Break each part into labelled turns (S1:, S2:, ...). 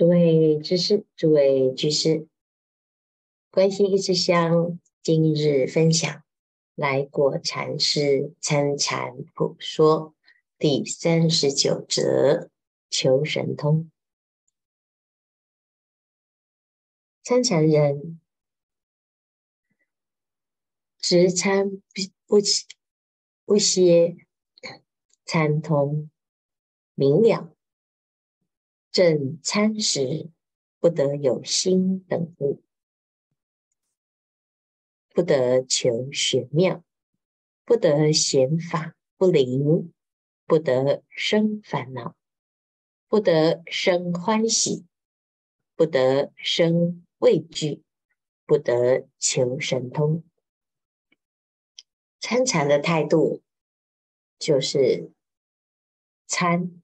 S1: 诸位居士，诸位居士，观心一支香，今日分享来果禅师参禅普说第三十九则求神通。参禅人直参不不不歇，参通明了。正参时，不得有心等物，不得求玄妙，不得显法不灵，不得生烦恼，不得生欢喜，不得生畏惧，不得求神通。参禅的态度就是参。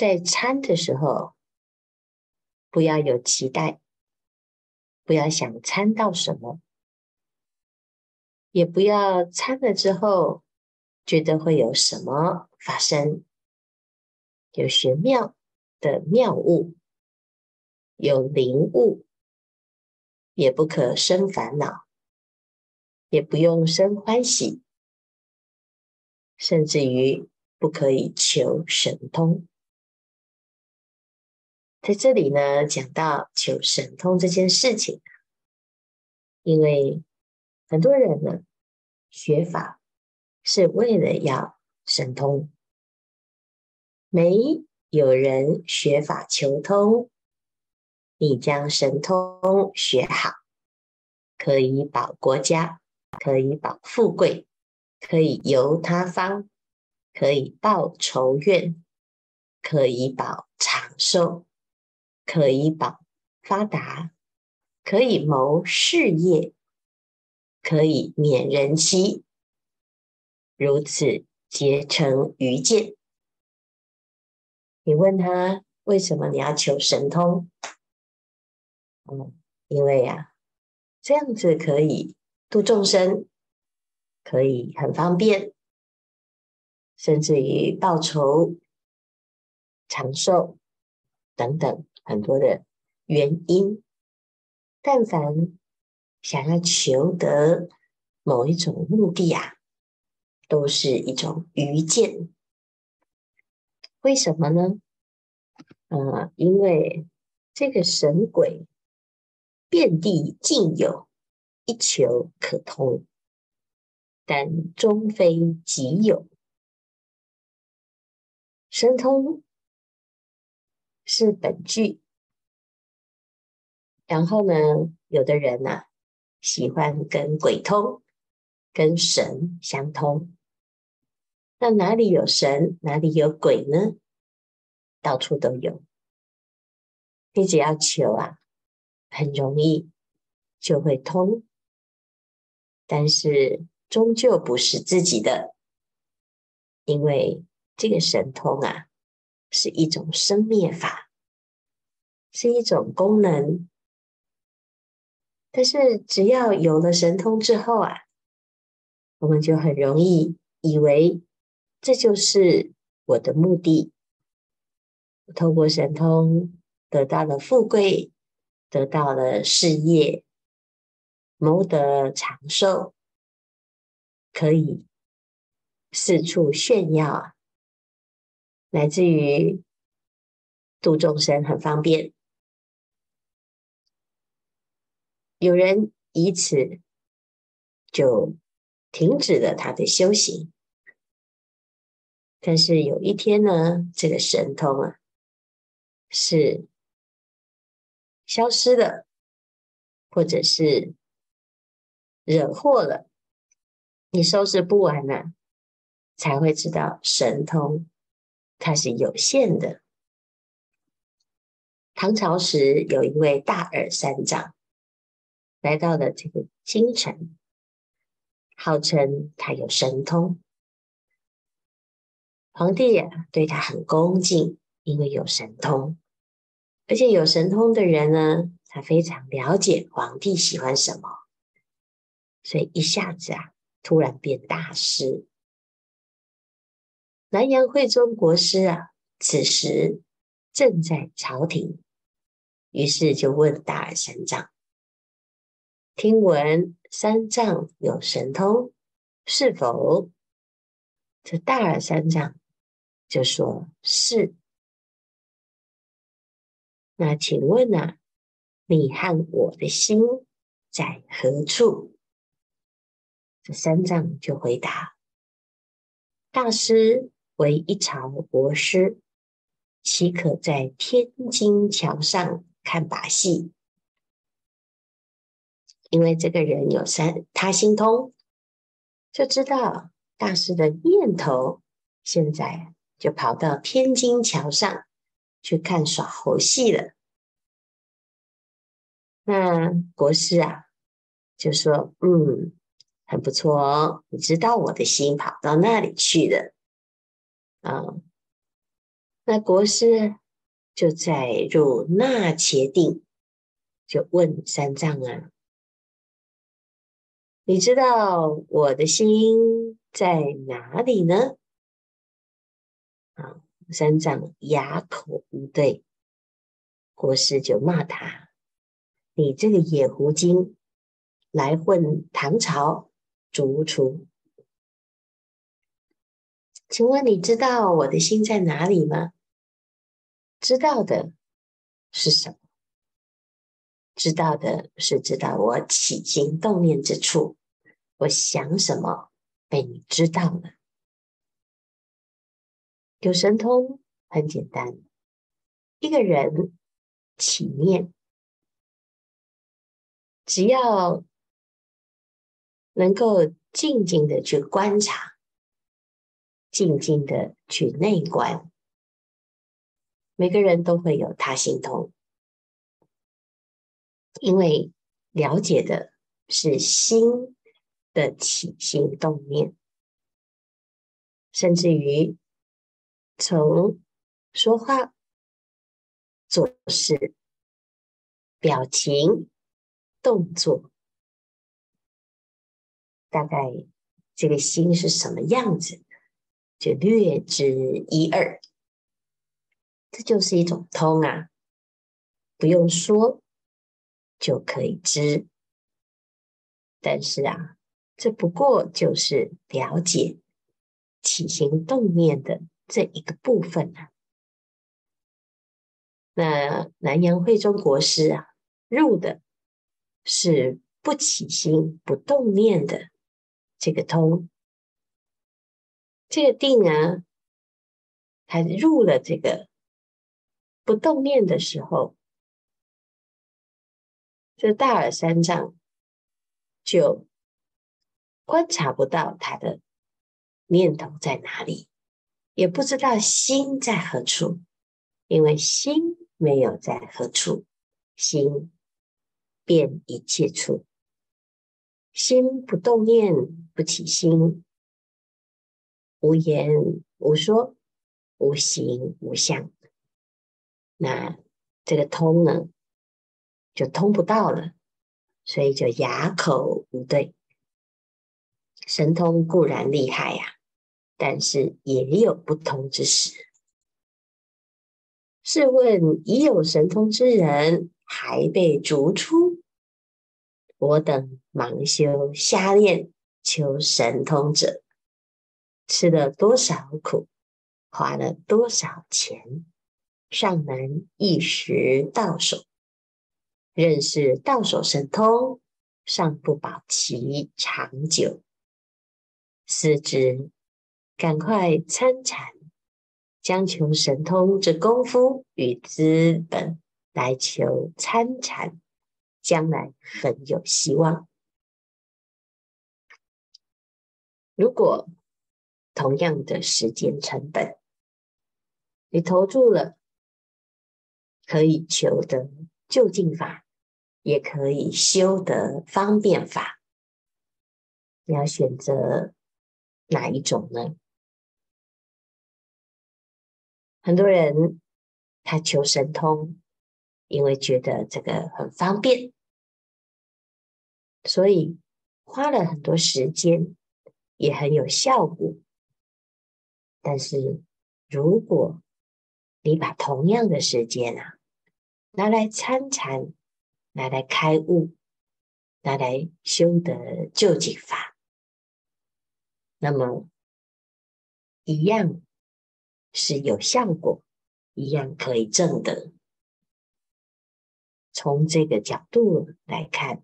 S1: 在参的时候，不要有期待，不要想参到什么，也不要参了之后觉得会有什么发生，有玄妙的妙物，有灵物，也不可生烦恼，也不用生欢喜，甚至于不可以求神通。在这里呢，讲到求神通这件事情，因为很多人呢学法是为了要神通，没有人学法求通。你将神通学好，可以保国家，可以保富贵，可以游他方，可以报仇怨，可以保长寿。可以保发达，可以谋事业，可以免人欺，如此结成愚见。你问他为什么你要求神通？嗯，因为呀、啊，这样子可以度众生，可以很方便，甚至于报仇、长寿等等。很多的原因，但凡想要求得某一种目的啊，都是一种愚见。为什么呢？呃，因为这个神鬼遍地尽有，一求可通，但终非己有神通。是本具，然后呢，有的人呐、啊，喜欢跟鬼通，跟神相通。那哪里有神，哪里有鬼呢？到处都有。你只要求啊，很容易就会通，但是终究不是自己的，因为这个神通啊。是一种生灭法，是一种功能。但是只要有了神通之后啊，我们就很容易以为这就是我的目的。透过神通得到了富贵，得到了事业，谋得长寿，可以四处炫耀啊。来自于度众生很方便，有人以此就停止了他的修行。但是有一天呢，这个神通啊是消失了，或者是惹祸了，你收拾不完呢、才会知道神通。它是有限的。唐朝时，有一位大耳三藏来到了这个京城，号称他有神通。皇帝、啊，对他很恭敬，因为有神通。而且有神通的人呢，他非常了解皇帝喜欢什么，所以一下子啊，突然变大师。南阳慧忠国师啊，此时正在朝廷，于是就问大耳三藏：“听闻三藏有神通，是否？”这大耳三藏就说：“是。”那请问啊，你和我的心在何处？这三藏就回答：“大师为一朝国师，岂可在天津桥上看把戏？因为这个人有三他心通，就知道大师的念头，现在就跑到天津桥上。”去看耍猴戏了。那国师啊，就说：“嗯，很不错哦，你知道我的心跑到那里去了。”啊，那国师就在入那伽定，就问三藏啊：“你知道我的心在哪里呢？”啊。三藏哑口无对，国师就骂他：“你这个野狐精，来混唐朝逐出！请问你知道我的心在哪里吗？知道的是什么？知道的是知道我起心动念之处，我想什么被你知道了。”有神通很简单，一个人起念，只要能够静静的去观察，静静的去内观，每个人都会有他心通，因为了解的是心的起心动念，甚至于。从说话、做事、表情、动作，大概这个心是什么样子，就略知一二。这就是一种通啊，不用说就可以知。但是啊，这不过就是了解起心动念的。这一个部分、啊，那南阳慧忠国师啊，入的是不起心不动念的这个通，这个定啊，他入了这个不动念的时候，这大耳三藏就观察不到他的念头在哪里。也不知道心在何处，因为心没有在何处，心遍一切处，心不动念，不起心，无言无说，无形无相，那这个通呢，就通不到了，所以就哑口无对。神通固然厉害呀、但是也有不通之时。试问已有神通之人，还被逐出？我等忙修瞎练求神通者，吃了多少苦，花了多少钱，尚能一时到手。认识到手神通，尚不保其长久。四指。赶快参禅，将求神通这功夫与资本来求参禅，将来很有希望。如果同样的时间成本，你投注了，可以求得究竟法，也可以修得方便法，你要选择哪一种呢？很多人他求神通，因为觉得这个很方便，所以花了很多时间，也很有效果。但是如果你把同样的时间啊，拿来参禅，拿来开悟，拿来修得究竟法，那么一样是有效果，一样可以证得。从这个角度来看，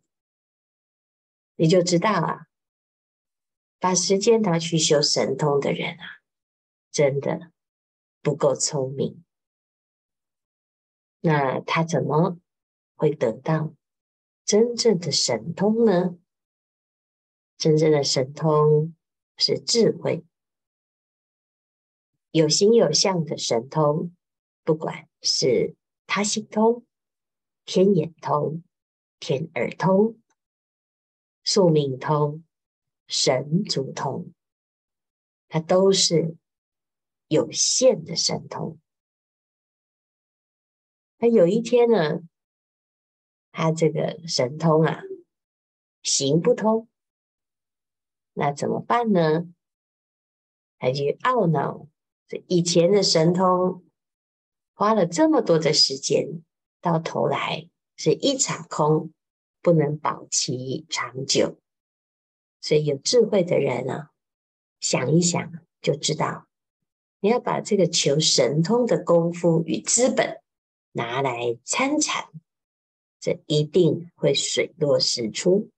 S1: 你就知道啊，把时间拿去修神通的人啊，真的不够聪明。那他怎么会得到真正的神通呢？真正的神通是智慧，有形有相的神通，不管是他心通、天眼通、天耳通、宿命通、神足通，它都是有限的神通。那有一天呢，他这个神通啊行不通，那怎么办呢？他就懊恼，这以前的神通花了这么多的时间，到头来是一场空，不能保其长久。所以有智慧的人啊，想一想就知道，你要把这个求神通的功夫与资本。拿来参禅，这一定会水落石出。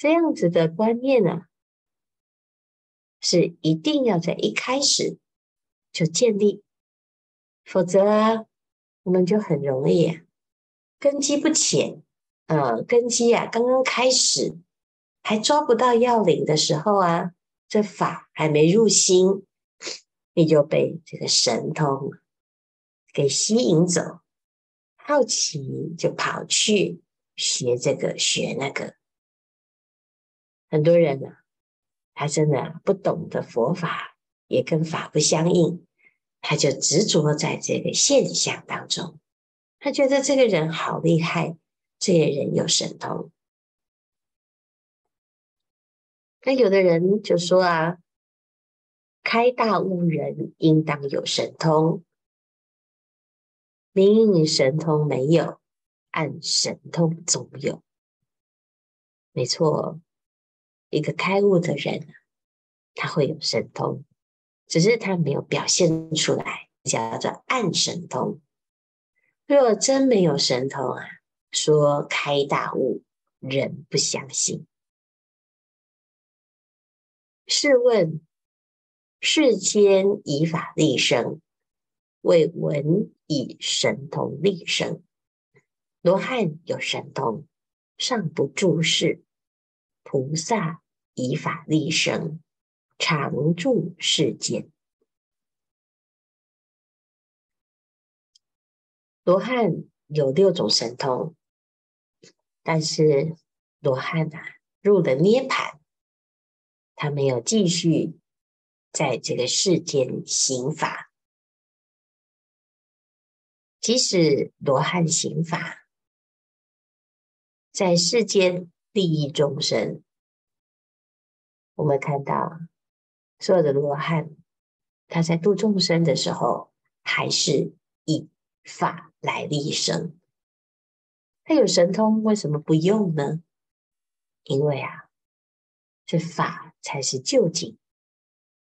S1: 这样子的观念呢、啊，是一定要在一开始就建立，否则啊，我们就很容易啊，根基不浅，呃，根基啊刚刚开始还抓不到要领的时候啊，这法还没入心，你就被这个神通。给吸引走，好奇就跑去学这个学那个。很多人呢、啊，他真的不懂得佛法，也跟法不相应，他就执着在这个现象当中。他觉得这个人好厉害，这个人有神通。那有的人就说啊，开大悟人应当有神通。明神通没有，暗神通总有。没错，一个开悟的人，他会有神通，只是他没有表现出来，叫做暗神通。若真没有神通啊，说开大悟，人不相信。试问世间以法立生，为闻以神通立生。罗汉有神通，尚不住世；菩萨以法立身，常住世间。罗汉有六种神通，但是罗汉啊，入了涅槃，他没有继续在这个世间行法。即使罗汉行法，在世间利益众生，我们看到所有的罗汉，他在度众生的时候，还是以法来立生。他有神通，为什么不用呢？因为啊，这法才是究竟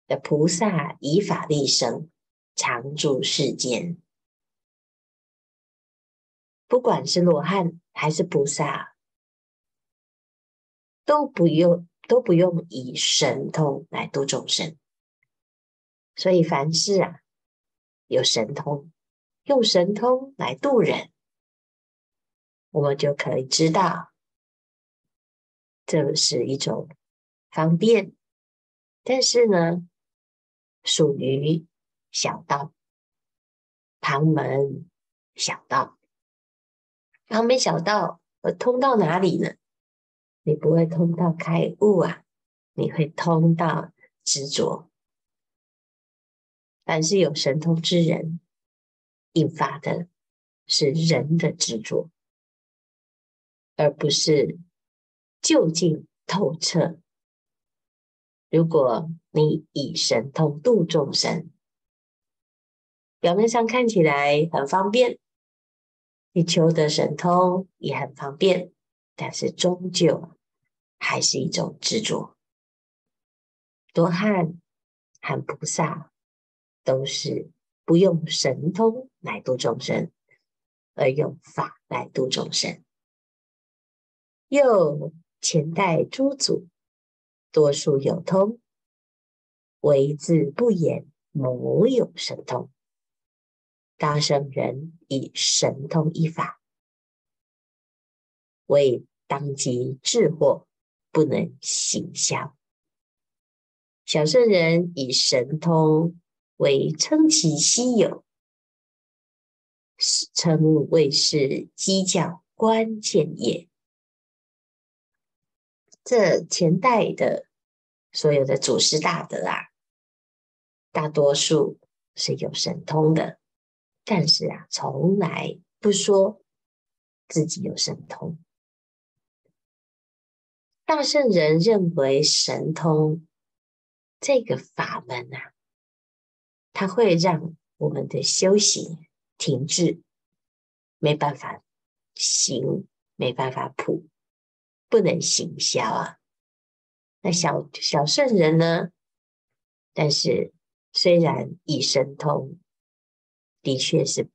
S1: 的。菩萨以法立生，常住世间。不管是罗汉还是菩萨，都不用都不用以神通来度众生。所以凡事啊，有神通，用神通来度人，我们就可以知道，这是一种方便，但是呢，属于小道，旁门小道。旁门小道，我通到哪里呢？你不会通到开悟啊，你会通到执着。凡是有神通之人，引发的是人的执着，而不是究竟透彻。如果你以神通度众生，表面上看起来很方便，你求得神通也很方便，但是终究还是一种执着。多汉和菩萨都是不用神通来度众生，而用法来度众生。又前代诸祖多数有通，唯字不言，谋有神通。大圣人以神通一法，为当机治祸，不能行销。小圣人以神通为称其稀有，是称谓是机教关键也。这前代的所有的祖师大德啊，大多数是有神通的，但是啊，从来不说自己有神通。大圣人认为神通这个法门啊，它会让我们的修行停滞，没办法行，没办法普。不能行销啊！那小小圣人呢？但是虽然以神通，的确是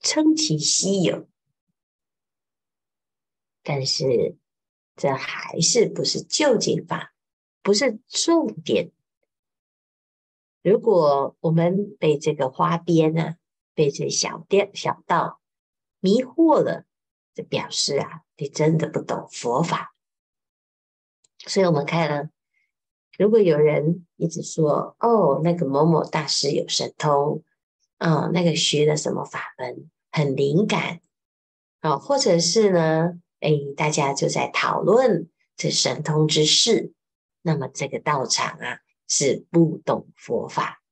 S1: 称其稀有，但是这还是不是究竟法，不是重点。如果我们被这个花边呢，被这小店小道迷惑了，这表示啊。你真的不懂佛法，所以我们看了，如果有人一直说哦，那个某某大师有神通，啊、那个学了什么法门很灵感，啊、哦，或者是呢，哎，大家就在讨论这神通之事，那么这个道场啊是不懂佛法，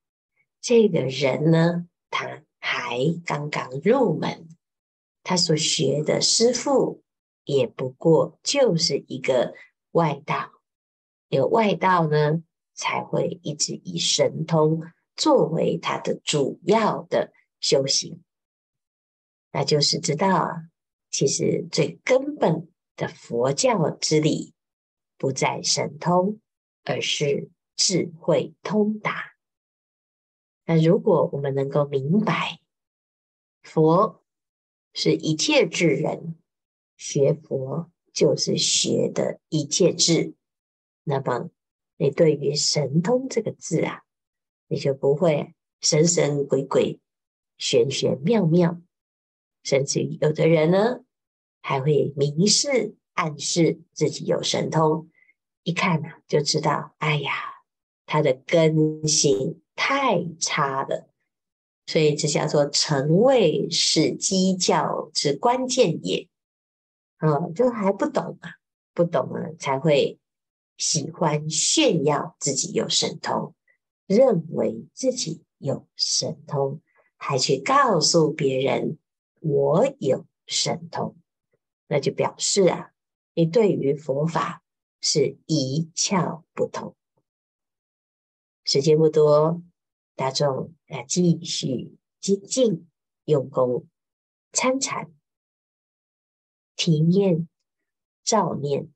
S1: 这个人呢，他还刚刚入门，他所学的师父。也不过就是一个外道，有外道呢，才会一直以神通作为他的主要的修行。那就是知道啊，其实最根本的佛教之理不在神通，而是智慧通达。那如果我们能够明白，佛是一切智人。学佛就是学的一切智，那么你对于神通这个字啊，你就不会神神鬼鬼、玄玄妙妙，甚至于有的人呢，还会明示暗示自己有神通，一看呢、啊、就知道，哎呀，他的根性太差了，所以这叫做诚谓是机教之关键也。嗯，就还不懂嘛，不懂了才会喜欢炫耀自己有神通，认为自己有神通，还去告诉别人我有神通，那就表示啊，你对于佛法是一窍不通。时间不多，大众啊继续精进用功参禅。体念、照念、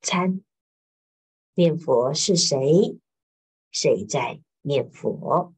S1: 参念佛是谁？谁在念佛？